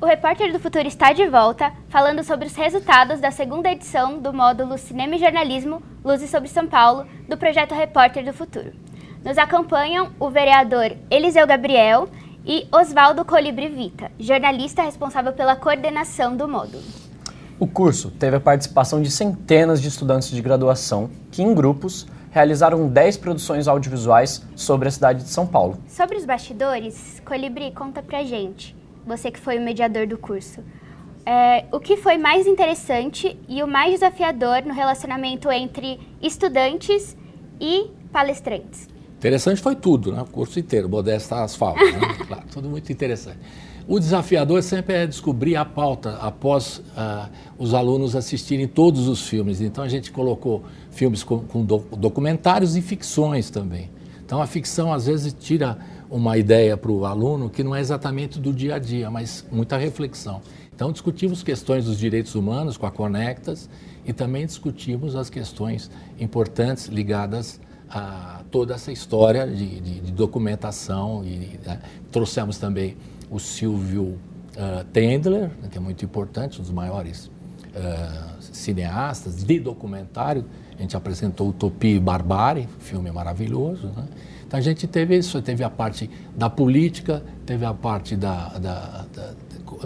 O Repórter do Futuro está de volta, falando sobre os resultados da segunda edição do módulo Cinema e Jornalismo Luzes sobre São Paulo, do projeto Repórter do Futuro. Nos acompanham o vereador Eliseu Gabriel e Oswaldo Colibri Vita, jornalista responsável pela coordenação do módulo. O curso teve a participação de centenas de estudantes de graduação que, em grupos, realizaram 10 produções audiovisuais sobre a cidade de São Paulo. Sobre os bastidores, Colibri, conta pra gente, você que foi o mediador do curso, é, o que foi mais interessante e o mais desafiador no relacionamento entre estudantes e palestrantes? Interessante foi tudo, né? o curso inteiro, Modesta Asfalto, né? claro, tudo muito interessante. O desafiador sempre é descobrir a pauta após uh, os alunos assistirem todos os filmes. Então a gente colocou filmes com, com documentários e ficções também. Então a ficção às vezes tira uma ideia para o aluno que não é exatamente do dia a dia, mas muita reflexão. Então discutimos questões dos direitos humanos com a Conectas e também discutimos as questões importantes ligadas a toda essa história de, de, de documentação e né? trouxemos também o Silvio uh, Tendler, né, que é muito importante, um dos maiores uh, cineastas de documentário. A gente apresentou Utopia e Barbárie, filme maravilhoso. Né? Então a gente teve isso, teve a parte da política, teve a parte da, da, da, da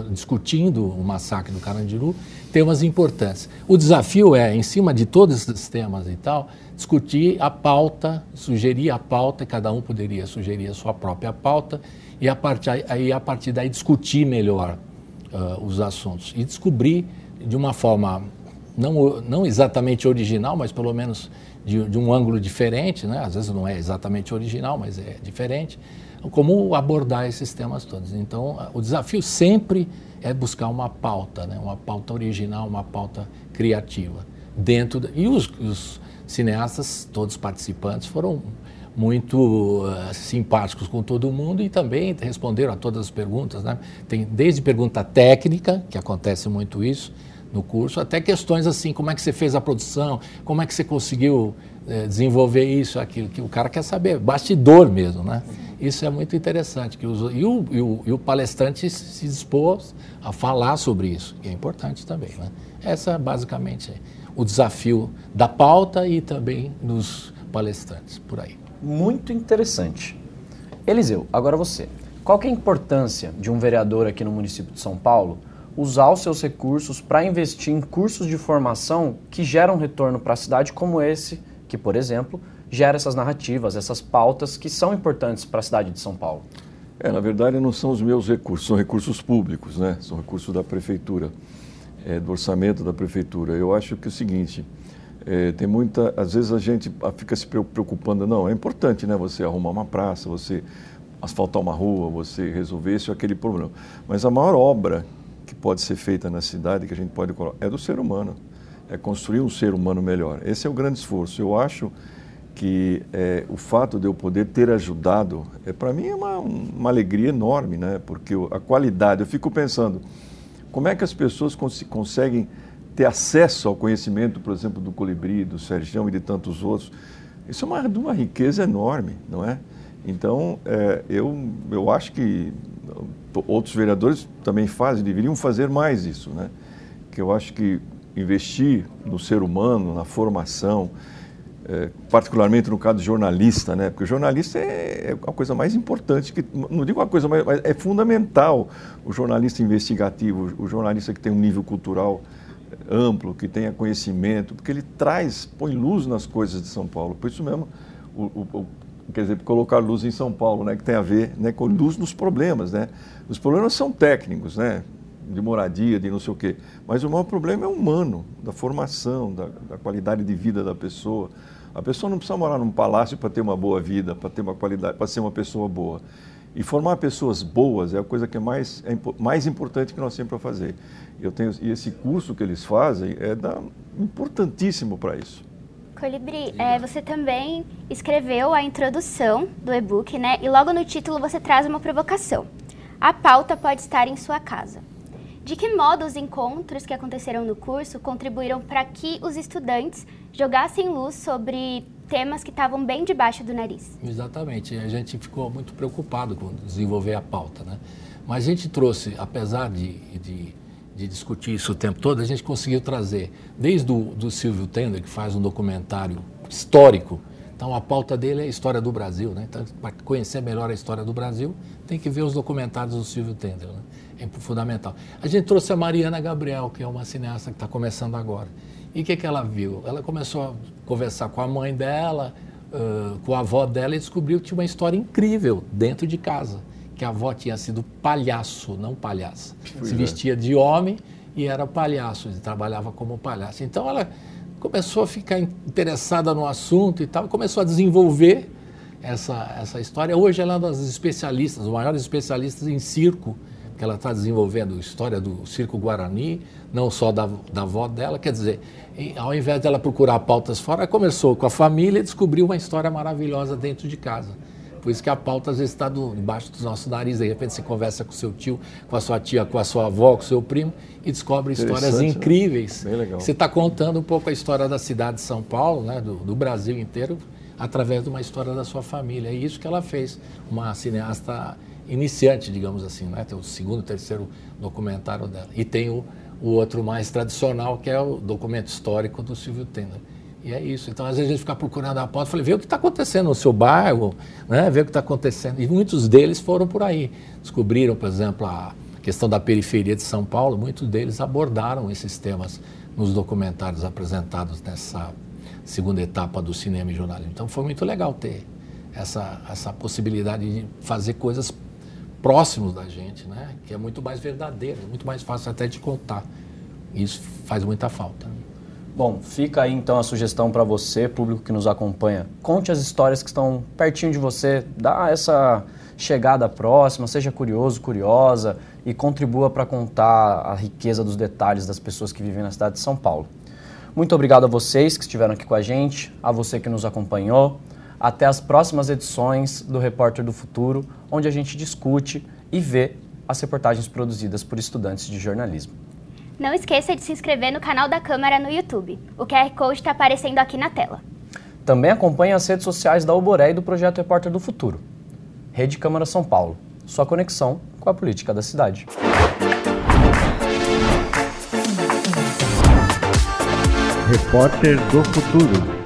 discutindo o massacre do Carandiru, temas importantes. O desafio é, em cima de todos esses temas e tal, discutir a pauta, sugerir a pauta, cada um poderia sugerir a sua própria pauta, e a partir, aí, a partir daí discutir melhor uh, os assuntos e descobrir de uma forma não, não exatamente original, mas pelo menos de, de, um ângulo diferente, né? às vezes não é exatamente original, mas é diferente, como abordar esses temas todos. Então, o desafio sempre é buscar uma pauta, né? uma pauta original, uma pauta criativa. dentro de, E os, os cineastas, todos participantes, foram muito uh, simpáticos com todo mundo e também responderam a todas as perguntas. Né? Tem desde pergunta técnica, que acontece muito isso no curso, até questões assim, como é que você fez a produção, como é que você conseguiu uh, desenvolver isso, aquilo, que o cara quer saber, bastidor mesmo, né? Isso é muito interessante, que os, e, o, e, o, e o palestrante se dispôs a falar sobre isso, que é importante também, né? Essa basicamente é o desafio da pauta e também dos palestrantes por aí. Muito interessante. Eliseu, agora você. Qual é a importância de um vereador aqui no município de São Paulo usar os seus recursos para investir em cursos de formação que geram retorno para a cidade, como esse, que, por exemplo, gera essas narrativas, essas pautas que são importantes para a cidade de São Paulo? É, na verdade, não são os meus recursos, são recursos públicos, né? São recursos da prefeitura é, do orçamento da prefeitura. Eu acho que é o seguinte, é, tem muita, às vezes a gente fica se preocupando, não, é importante, né, você arrumar uma praça, você asfaltar uma rua, você resolver esse ou aquele problema. Mas a maior obra que pode ser feita na cidade, que a gente pode colocar, é do ser humano, é construir um ser humano melhor. Esse é o grande esforço. Eu acho que é, o fato de eu poder ter ajudado, é, para mim é uma, uma alegria enorme, né? porque a qualidade, eu fico pensando, como é que as pessoas cons conseguem ter acesso ao conhecimento, por exemplo, do Colibri, do Sergião e de tantos outros? Isso é uma, uma riqueza enorme, não é? Então, é, eu, eu acho que outros vereadores também fazem, deveriam fazer mais isso, né? Que eu acho que investir no ser humano, na formação, é, particularmente no caso de jornalista, né? Porque o jornalista é, é, a coisa mais importante, que, não digo uma coisa, mas é fundamental o jornalista investigativo, o jornalista que tem um nível cultural amplo, que tenha conhecimento, porque ele traz, põe luz nas coisas de São Paulo. Por isso mesmo, o, o, quer dizer, colocar luz em São Paulo, né? Que tem a ver né, com luz nos problemas, né? Os problemas são técnicos, né? de moradia, de não sei o quê. Mas o maior problema é humano, da formação, da, da qualidade de vida da pessoa. A pessoa não precisa morar num palácio para ter uma boa vida, para ter uma qualidade, para ser uma pessoa boa. E formar pessoas boas é a coisa que é mais, é mais importante que nós temos para fazer. Eu tenho, e esse curso que eles fazem é da, importantíssimo para isso. Colibri, é, você também escreveu a introdução do e-book, né? E logo no título você traz uma provocação. A pauta pode estar em sua casa. De que modo os encontros que aconteceram no curso contribuíram para que os estudantes jogassem luz sobre temas que estavam bem debaixo do nariz? Exatamente. A gente ficou muito preocupado com desenvolver a pauta, né? Mas a gente trouxe, apesar de, de, de, discutir isso o tempo todo, a gente conseguiu trazer, desde o do Silvio Tender, que faz um documentário histórico, então a pauta dele é a história do Brasil, né? Então, para conhecer melhor a história do Brasil, tem que ver os documentários do Silvio Tender, né? É fundamental. A gente trouxe a Mariana Gabriel, que é uma cineasta que está começando agora. E o que, que ela viu? Ela começou a conversar com a mãe dela, uh, com a avó dela e descobriu que tinha uma história incrível dentro de casa. Que a avó tinha sido palhaço, não palhaça. Se é. vestia de homem e era palhaço, e trabalhava como palhaço. Então ela começou a ficar interessada no assunto e tal, começou a desenvolver essa, essa história. Hoje ela é uma das especialistas, os maiores especialistas em circo que ela está desenvolvendo história do circo Guarani, não só da, da avó dela, quer dizer, ao invés dela procurar pautas fora, começou com a família e descobriu uma história maravilhosa dentro de casa. Por isso que a pauta às vezes está embaixo dos nossos narizes. De repente você conversa com seu tio, com a sua tia, com a sua avó, com o seu primo e descobre histórias né? incríveis. Né? Bem legal. Você está contando um pouco a história da cidade de São Paulo, né, do, do Brasil inteiro, através de uma história da sua família. É isso que ela fez. Uma cineasta iniciante, digamos assim, né? Tem o segundo, terceiro documentário dela. E tem o, o outro mais tradicional, que é o documento histórico do Silvio Tender. E é isso. Então, às vezes a gente fica procurando a pauta, falei, vê o que está acontecendo no seu bairro, né? vê o que está acontecendo. E muitos deles foram por aí. Descobriram, por exemplo, a questão da periferia de São Paulo, muitos deles abordaram esses temas nos documentários apresentados nessa segunda etapa do cinema e jornalismo. Então, foi muito legal ter essa, essa possibilidade de fazer coisas próximos da gente, né? que é muito mais verdadeiro, muito mais fácil até de contar. Isso faz muita falta. Bom, fica aí então a sugestão para você, público que nos acompanha. Conte as histórias que estão pertinho de você, dá essa chegada próxima, seja curioso, curiosa e contribua para contar a riqueza dos detalhes das pessoas que vivem na cidade de São Paulo. Muito obrigado a vocês que estiveram aqui com a gente, a você que nos acompanhou. Até as próximas edições do Repórter do Futuro, onde a gente discute e vê as reportagens produzidas por estudantes de jornalismo. Não esqueça de se inscrever no canal da Câmara no YouTube. O QR Code está aparecendo aqui na tela. Também acompanhe as redes sociais da Uboré e do Projeto Repórter do Futuro. Rede Câmara São Paulo. Sua conexão com a política da cidade. Repórter do Futuro.